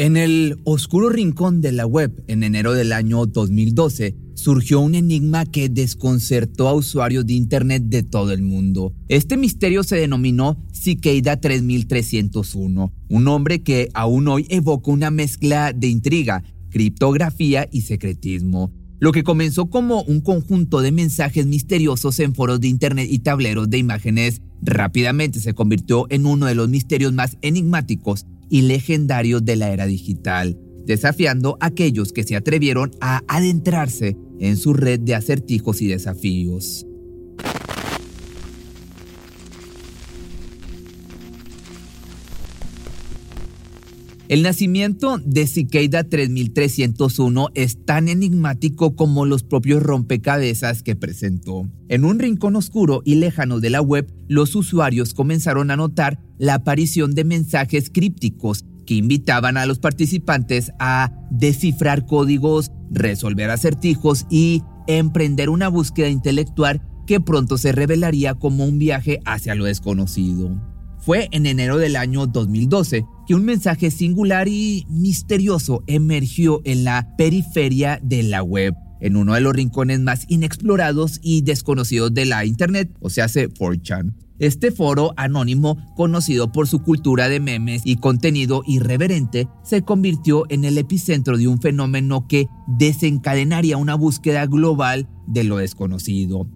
En el oscuro rincón de la web, en enero del año 2012, surgió un enigma que desconcertó a usuarios de Internet de todo el mundo. Este misterio se denominó Cicada 3301, un nombre que aún hoy evoca una mezcla de intriga, criptografía y secretismo. Lo que comenzó como un conjunto de mensajes misteriosos en foros de Internet y tableros de imágenes rápidamente se convirtió en uno de los misterios más enigmáticos y legendarios de la era digital, desafiando a aquellos que se atrevieron a adentrarse en su red de acertijos y desafíos. El nacimiento de Cicada 3301 es tan enigmático como los propios rompecabezas que presentó. En un rincón oscuro y lejano de la web, los usuarios comenzaron a notar la aparición de mensajes crípticos que invitaban a los participantes a descifrar códigos, resolver acertijos y emprender una búsqueda intelectual que pronto se revelaría como un viaje hacia lo desconocido. Fue en enero del año 2012 que un mensaje singular y misterioso emergió en la periferia de la web, en uno de los rincones más inexplorados y desconocidos de la Internet, o sea, hace 4chan. Este foro anónimo, conocido por su cultura de memes y contenido irreverente, se convirtió en el epicentro de un fenómeno que desencadenaría una búsqueda global de lo desconocido.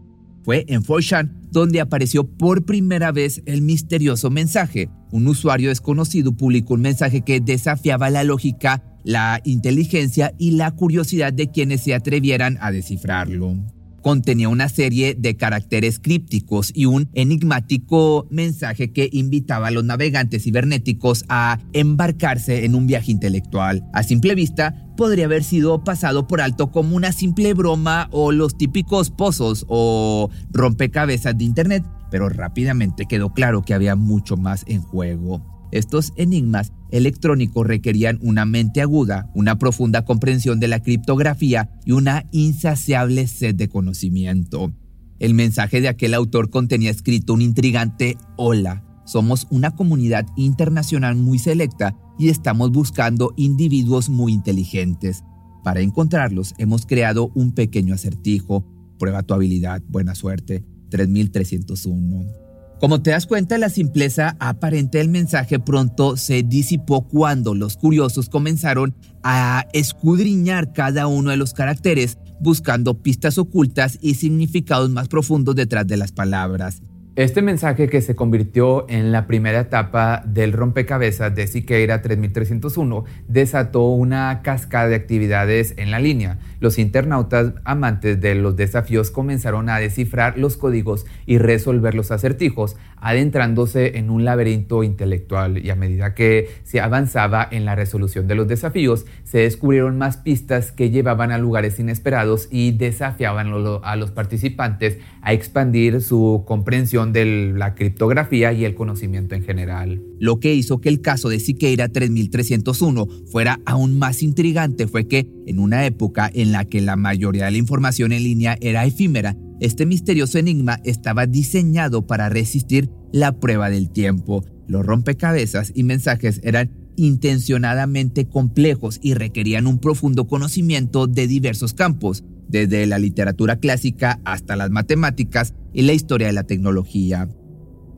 Fue en 4chan donde apareció por primera vez el misterioso mensaje. Un usuario desconocido publicó un mensaje que desafiaba la lógica, la inteligencia y la curiosidad de quienes se atrevieran a descifrarlo contenía una serie de caracteres crípticos y un enigmático mensaje que invitaba a los navegantes cibernéticos a embarcarse en un viaje intelectual. A simple vista, podría haber sido pasado por alto como una simple broma o los típicos pozos o rompecabezas de Internet, pero rápidamente quedó claro que había mucho más en juego. Estos enigmas electrónicos requerían una mente aguda, una profunda comprensión de la criptografía y una insaciable sed de conocimiento. El mensaje de aquel autor contenía escrito un intrigante Hola, somos una comunidad internacional muy selecta y estamos buscando individuos muy inteligentes. Para encontrarlos hemos creado un pequeño acertijo. Prueba tu habilidad, buena suerte. 3301. Como te das cuenta, la simpleza aparente del mensaje pronto se disipó cuando los curiosos comenzaron a escudriñar cada uno de los caracteres buscando pistas ocultas y significados más profundos detrás de las palabras. Este mensaje que se convirtió en la primera etapa del rompecabezas de Siqueira 3301 desató una cascada de actividades en la línea. Los internautas amantes de los desafíos comenzaron a descifrar los códigos y resolver los acertijos, adentrándose en un laberinto intelectual y a medida que se avanzaba en la resolución de los desafíos, se descubrieron más pistas que llevaban a lugares inesperados y desafiaban a los participantes a expandir su comprensión de la criptografía y el conocimiento en general. Lo que hizo que el caso de Siqueira 3301 fuera aún más intrigante fue que, en una época en la que la mayoría de la información en línea era efímera, este misterioso enigma estaba diseñado para resistir la prueba del tiempo. Los rompecabezas y mensajes eran intencionadamente complejos y requerían un profundo conocimiento de diversos campos, desde la literatura clásica hasta las matemáticas y la historia de la tecnología.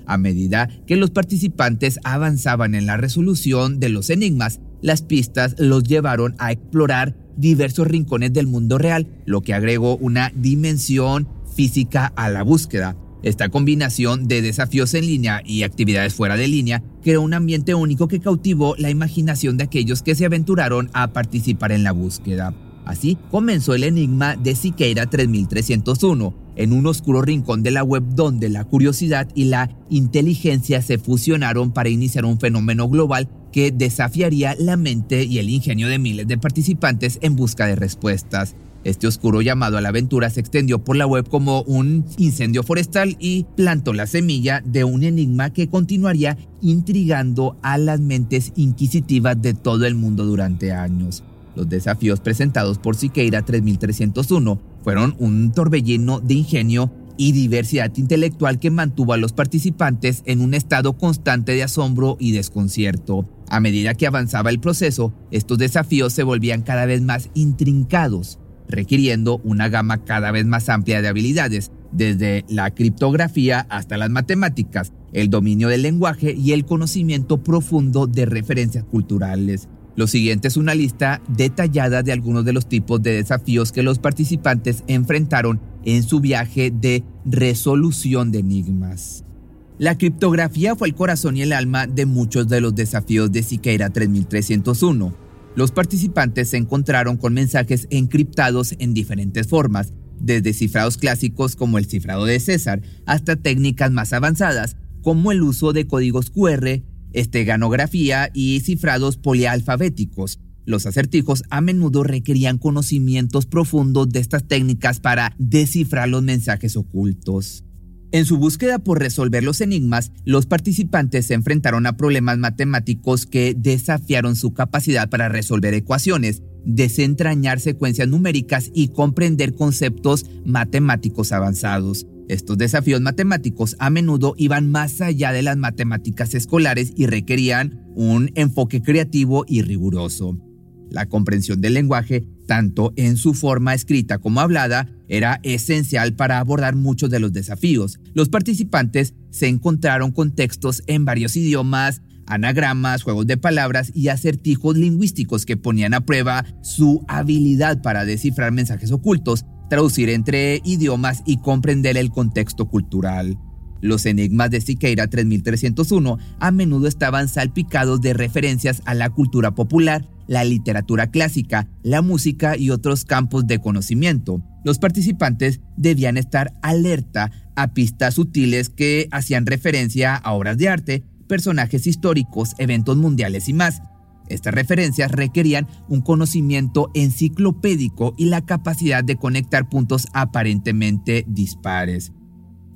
A medida que los participantes avanzaban en la resolución de los enigmas, las pistas los llevaron a explorar diversos rincones del mundo real, lo que agregó una dimensión física a la búsqueda. Esta combinación de desafíos en línea y actividades fuera de línea creó un ambiente único que cautivó la imaginación de aquellos que se aventuraron a participar en la búsqueda. Así comenzó el enigma de Siqueira 3301, en un oscuro rincón de la web donde la curiosidad y la inteligencia se fusionaron para iniciar un fenómeno global que desafiaría la mente y el ingenio de miles de participantes en busca de respuestas. Este oscuro llamado a la aventura se extendió por la web como un incendio forestal y plantó la semilla de un enigma que continuaría intrigando a las mentes inquisitivas de todo el mundo durante años. Los desafíos presentados por Siqueira 3301 fueron un torbellino de ingenio y diversidad intelectual que mantuvo a los participantes en un estado constante de asombro y desconcierto. A medida que avanzaba el proceso, estos desafíos se volvían cada vez más intrincados, requiriendo una gama cada vez más amplia de habilidades, desde la criptografía hasta las matemáticas, el dominio del lenguaje y el conocimiento profundo de referencias culturales. Lo siguiente es una lista detallada de algunos de los tipos de desafíos que los participantes enfrentaron en su viaje de resolución de enigmas. La criptografía fue el corazón y el alma de muchos de los desafíos de Siqueira 3301. Los participantes se encontraron con mensajes encriptados en diferentes formas, desde cifrados clásicos como el cifrado de César hasta técnicas más avanzadas como el uso de códigos QR, esteganografía y cifrados polialfabéticos. Los acertijos a menudo requerían conocimientos profundos de estas técnicas para descifrar los mensajes ocultos. En su búsqueda por resolver los enigmas, los participantes se enfrentaron a problemas matemáticos que desafiaron su capacidad para resolver ecuaciones, desentrañar secuencias numéricas y comprender conceptos matemáticos avanzados. Estos desafíos matemáticos a menudo iban más allá de las matemáticas escolares y requerían un enfoque creativo y riguroso. La comprensión del lenguaje, tanto en su forma escrita como hablada, era esencial para abordar muchos de los desafíos. Los participantes se encontraron con textos en varios idiomas, anagramas, juegos de palabras y acertijos lingüísticos que ponían a prueba su habilidad para descifrar mensajes ocultos, traducir entre idiomas y comprender el contexto cultural. Los enigmas de Siqueira 3301 a menudo estaban salpicados de referencias a la cultura popular, la literatura clásica, la música y otros campos de conocimiento. Los participantes debían estar alerta a pistas sutiles que hacían referencia a obras de arte, personajes históricos, eventos mundiales y más. Estas referencias requerían un conocimiento enciclopédico y la capacidad de conectar puntos aparentemente dispares.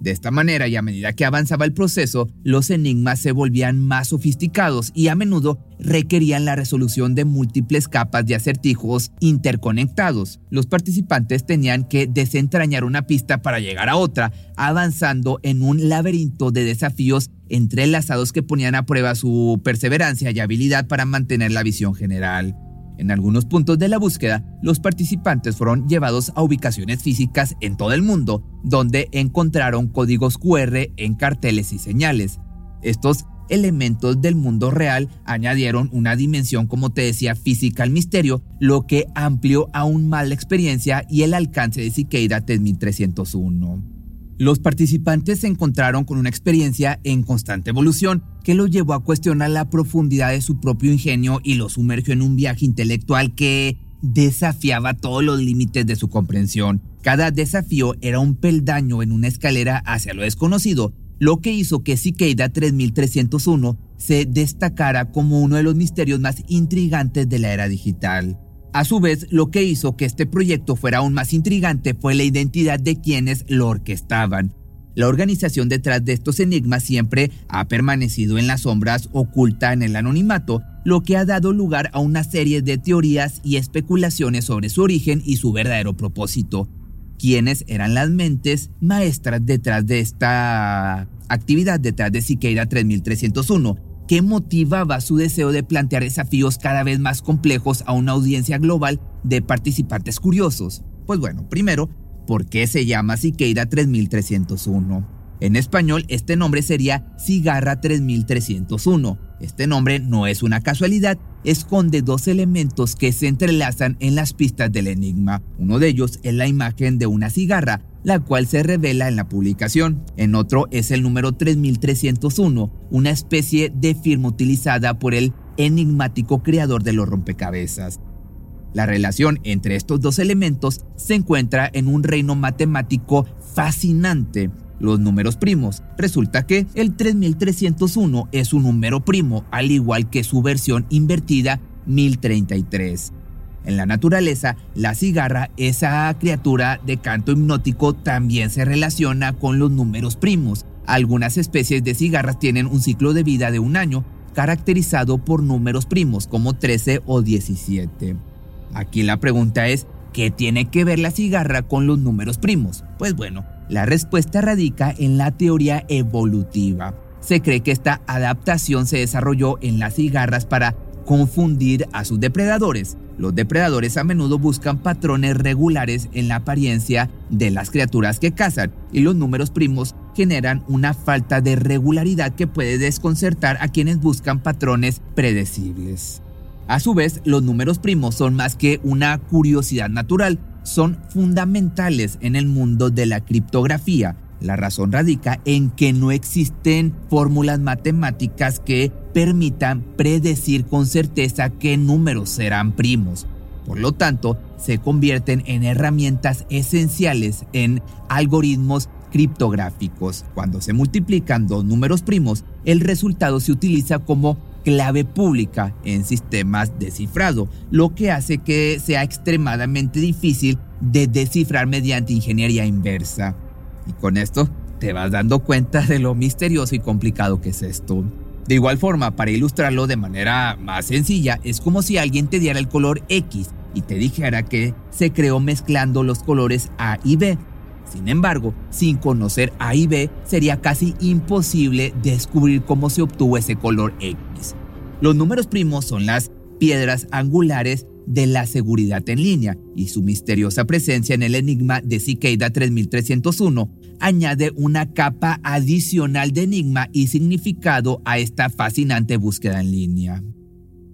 De esta manera y a medida que avanzaba el proceso, los enigmas se volvían más sofisticados y a menudo requerían la resolución de múltiples capas de acertijos interconectados. Los participantes tenían que desentrañar una pista para llegar a otra, avanzando en un laberinto de desafíos entrelazados que ponían a prueba su perseverancia y habilidad para mantener la visión general. En algunos puntos de la búsqueda, los participantes fueron llevados a ubicaciones físicas en todo el mundo, donde encontraron códigos QR en carteles y señales. Estos elementos del mundo real añadieron una dimensión, como te decía, física al misterio, lo que amplió aún más la experiencia y el alcance de Siqueira 3301. Los participantes se encontraron con una experiencia en constante evolución que los llevó a cuestionar la profundidad de su propio ingenio y los sumergió en un viaje intelectual que desafiaba todos los límites de su comprensión. Cada desafío era un peldaño en una escalera hacia lo desconocido, lo que hizo que Cicada 3301 se destacara como uno de los misterios más intrigantes de la era digital. A su vez, lo que hizo que este proyecto fuera aún más intrigante fue la identidad de quienes lo orquestaban. La organización detrás de estos enigmas siempre ha permanecido en las sombras, oculta en el anonimato, lo que ha dado lugar a una serie de teorías y especulaciones sobre su origen y su verdadero propósito. ¿Quiénes eran las mentes maestras detrás de esta actividad, detrás de Siqueira 3301? ¿Qué motivaba su deseo de plantear desafíos cada vez más complejos a una audiencia global de participantes curiosos? Pues bueno, primero, ¿por qué se llama Siqueira 3301? En español, este nombre sería Cigarra 3301. Este nombre no es una casualidad, esconde dos elementos que se entrelazan en las pistas del enigma. Uno de ellos es la imagen de una cigarra, la cual se revela en la publicación. En otro es el número 3301, una especie de firma utilizada por el enigmático creador de los rompecabezas. La relación entre estos dos elementos se encuentra en un reino matemático fascinante, los números primos. Resulta que el 3301 es un número primo, al igual que su versión invertida 1033. En la naturaleza, la cigarra, esa criatura de canto hipnótico, también se relaciona con los números primos. Algunas especies de cigarras tienen un ciclo de vida de un año, caracterizado por números primos como 13 o 17. Aquí la pregunta es, ¿qué tiene que ver la cigarra con los números primos? Pues bueno, la respuesta radica en la teoría evolutiva. se cree que esta adaptación se desarrolló en las cigarras para confundir a sus depredadores. Los depredadores a menudo buscan patrones regulares en la apariencia de las criaturas que cazan y los números primos generan una falta de regularidad que puede desconcertar a quienes buscan patrones predecibles. A su vez, los números primos son más que una curiosidad natural, son fundamentales en el mundo de la criptografía. La razón radica en que no existen fórmulas matemáticas que permitan predecir con certeza qué números serán primos. Por lo tanto, se convierten en herramientas esenciales en algoritmos criptográficos. Cuando se multiplican dos números primos, el resultado se utiliza como clave pública en sistemas de cifrado, lo que hace que sea extremadamente difícil de descifrar mediante ingeniería inversa. Y con esto te vas dando cuenta de lo misterioso y complicado que es esto. De igual forma, para ilustrarlo de manera más sencilla, es como si alguien te diera el color X y te dijera que se creó mezclando los colores A y B. Sin embargo, sin conocer A y B, sería casi imposible descubrir cómo se obtuvo ese color X. Los números primos son las piedras angulares de la seguridad en línea y su misteriosa presencia en el enigma de Cicada 3301 añade una capa adicional de enigma y significado a esta fascinante búsqueda en línea.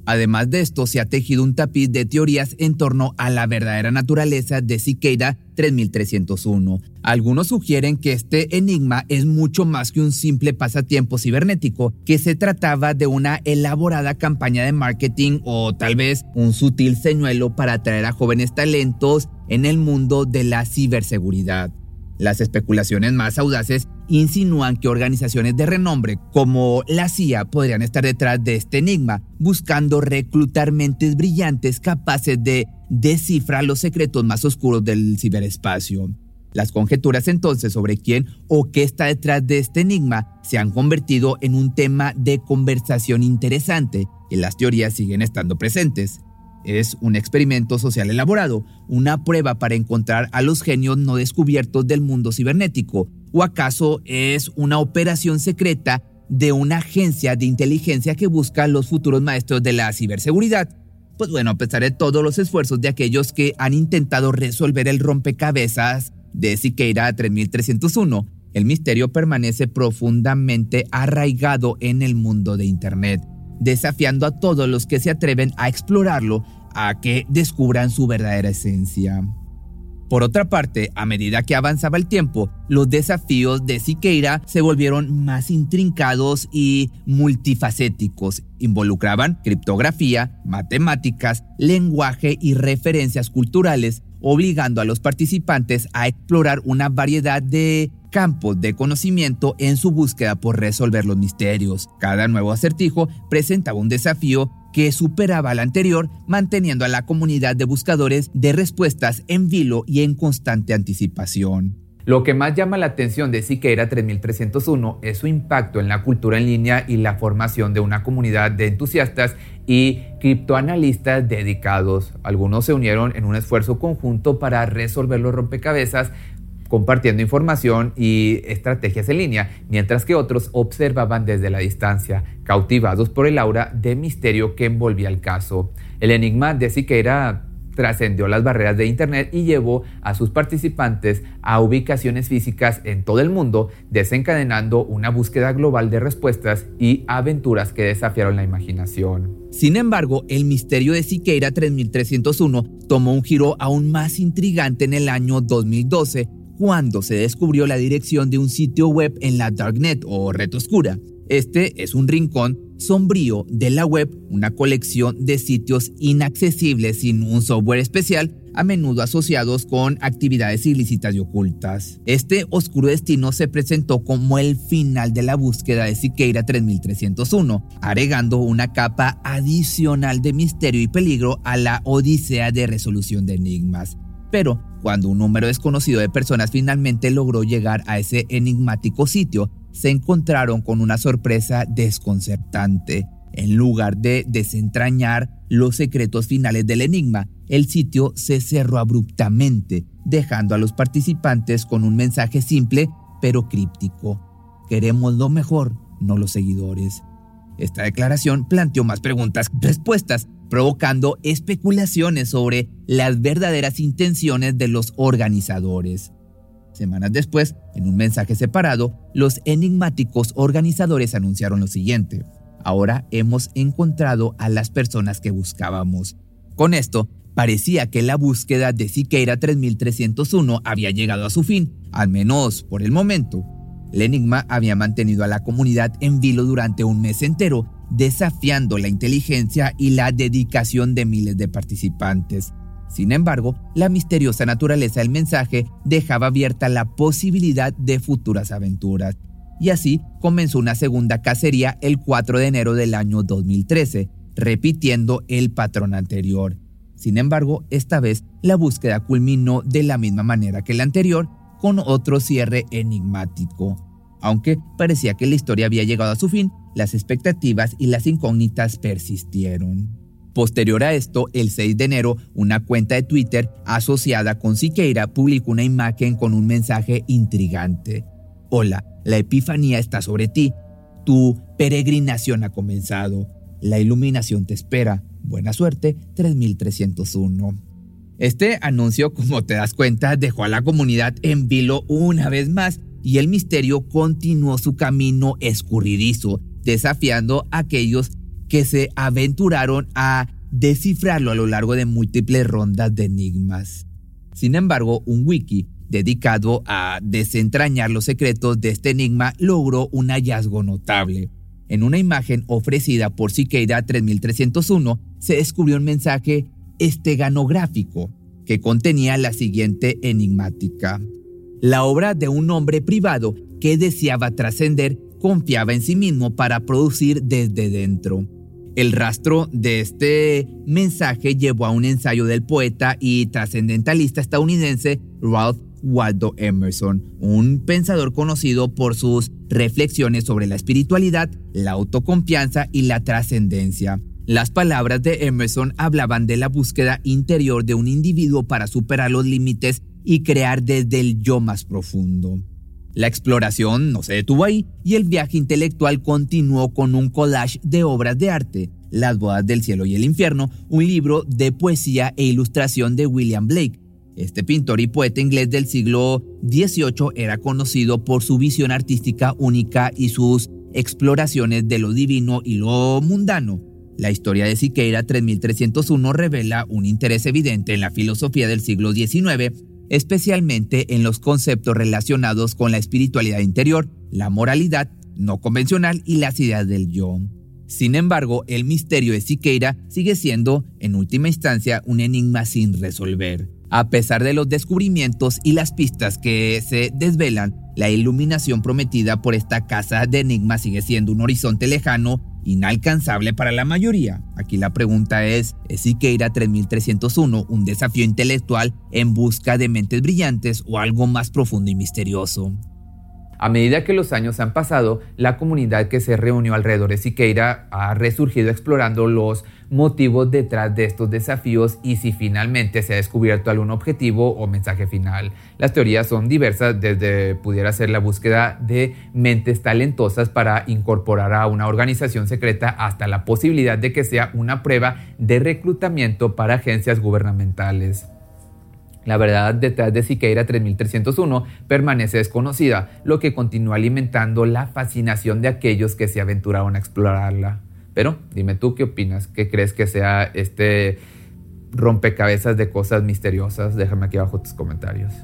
Además de esto, se ha tejido un tapiz de teorías en torno a la verdadera naturaleza de Cicada 3301. Algunos sugieren que este enigma es mucho más que un simple pasatiempo cibernético, que se trataba de una elaborada campaña de marketing o tal vez un sutil señuelo para atraer a jóvenes talentos en el mundo de la ciberseguridad. Las especulaciones más audaces insinúan que organizaciones de renombre como la CIA podrían estar detrás de este enigma, buscando reclutar mentes brillantes capaces de descifrar los secretos más oscuros del ciberespacio. Las conjeturas entonces sobre quién o qué está detrás de este enigma se han convertido en un tema de conversación interesante y las teorías siguen estando presentes. Es un experimento social elaborado, una prueba para encontrar a los genios no descubiertos del mundo cibernético, o acaso es una operación secreta de una agencia de inteligencia que busca los futuros maestros de la ciberseguridad. Pues bueno, a pesar de todos los esfuerzos de aquellos que han intentado resolver el rompecabezas de Siqueira 3301, el misterio permanece profundamente arraigado en el mundo de Internet desafiando a todos los que se atreven a explorarlo a que descubran su verdadera esencia. Por otra parte, a medida que avanzaba el tiempo, los desafíos de Siqueira se volvieron más intrincados y multifacéticos. Involucraban criptografía, matemáticas, lenguaje y referencias culturales, obligando a los participantes a explorar una variedad de campos de conocimiento en su búsqueda por resolver los misterios. Cada nuevo acertijo presentaba un desafío que superaba al anterior, manteniendo a la comunidad de buscadores de respuestas en vilo y en constante anticipación. Lo que más llama la atención de Siqueira 3301 es su impacto en la cultura en línea y la formación de una comunidad de entusiastas y criptoanalistas dedicados. Algunos se unieron en un esfuerzo conjunto para resolver los rompecabezas compartiendo información y estrategias en línea, mientras que otros observaban desde la distancia, cautivados por el aura de misterio que envolvía el caso. El enigma de Siqueira trascendió las barreras de Internet y llevó a sus participantes a ubicaciones físicas en todo el mundo, desencadenando una búsqueda global de respuestas y aventuras que desafiaron la imaginación. Sin embargo, el misterio de Siqueira 3301 tomó un giro aún más intrigante en el año 2012 cuando se descubrió la dirección de un sitio web en la Darknet o red oscura. Este es un rincón sombrío de la web, una colección de sitios inaccesibles sin un software especial, a menudo asociados con actividades ilícitas y ocultas. Este oscuro destino se presentó como el final de la búsqueda de Siqueira 3301, agregando una capa adicional de misterio y peligro a la odisea de resolución de enigmas. Pero cuando un número desconocido de personas finalmente logró llegar a ese enigmático sitio, se encontraron con una sorpresa desconcertante. En lugar de desentrañar los secretos finales del enigma, el sitio se cerró abruptamente, dejando a los participantes con un mensaje simple pero críptico. Queremos lo mejor, no los seguidores. Esta declaración planteó más preguntas respuestas, provocando especulaciones sobre las verdaderas intenciones de los organizadores. Semanas después, en un mensaje separado, los enigmáticos organizadores anunciaron lo siguiente. Ahora hemos encontrado a las personas que buscábamos. Con esto, parecía que la búsqueda de Siqueira 3301 había llegado a su fin, al menos por el momento. El enigma había mantenido a la comunidad en vilo durante un mes entero, desafiando la inteligencia y la dedicación de miles de participantes. Sin embargo, la misteriosa naturaleza del mensaje dejaba abierta la posibilidad de futuras aventuras. Y así comenzó una segunda cacería el 4 de enero del año 2013, repitiendo el patrón anterior. Sin embargo, esta vez la búsqueda culminó de la misma manera que la anterior, con otro cierre enigmático. Aunque parecía que la historia había llegado a su fin, las expectativas y las incógnitas persistieron. Posterior a esto, el 6 de enero, una cuenta de Twitter asociada con Siqueira publicó una imagen con un mensaje intrigante. Hola, la Epifanía está sobre ti. Tu peregrinación ha comenzado. La iluminación te espera. Buena suerte, 3301. Este anuncio, como te das cuenta, dejó a la comunidad en vilo una vez más y el misterio continuó su camino escurridizo, desafiando a aquellos que se aventuraron a descifrarlo a lo largo de múltiples rondas de enigmas. Sin embargo, un wiki dedicado a desentrañar los secretos de este enigma logró un hallazgo notable. En una imagen ofrecida por Siqueira 3301 se descubrió un mensaje esteganográfico que contenía la siguiente enigmática. La obra de un hombre privado que deseaba trascender confiaba en sí mismo para producir desde dentro. El rastro de este mensaje llevó a un ensayo del poeta y trascendentalista estadounidense Ralph Waldo Emerson, un pensador conocido por sus reflexiones sobre la espiritualidad, la autoconfianza y la trascendencia. Las palabras de Emerson hablaban de la búsqueda interior de un individuo para superar los límites y crear desde el yo más profundo. La exploración no se detuvo ahí y el viaje intelectual continuó con un collage de obras de arte, Las bodas del cielo y el infierno, un libro de poesía e ilustración de William Blake. Este pintor y poeta inglés del siglo XVIII era conocido por su visión artística única y sus exploraciones de lo divino y lo mundano. La historia de Siqueira 3301 revela un interés evidente en la filosofía del siglo XIX especialmente en los conceptos relacionados con la espiritualidad interior, la moralidad no convencional y las ideas del yo. Sin embargo, el misterio de Siqueira sigue siendo, en última instancia, un enigma sin resolver. A pesar de los descubrimientos y las pistas que se desvelan, la iluminación prometida por esta casa de enigmas sigue siendo un horizonte lejano inalcanzable para la mayoría. Aquí la pregunta es, ¿es Siqueira 3301 un desafío intelectual en busca de mentes brillantes o algo más profundo y misterioso? A medida que los años han pasado, la comunidad que se reunió alrededor de Siqueira ha resurgido explorando los motivos detrás de estos desafíos y si finalmente se ha descubierto algún objetivo o mensaje final. Las teorías son diversas, desde pudiera ser la búsqueda de mentes talentosas para incorporar a una organización secreta hasta la posibilidad de que sea una prueba de reclutamiento para agencias gubernamentales. La verdad detrás de Siqueira 3301 permanece desconocida, lo que continúa alimentando la fascinación de aquellos que se aventuraron a explorarla. Pero dime tú qué opinas, qué crees que sea este rompecabezas de cosas misteriosas. Déjame aquí abajo tus comentarios.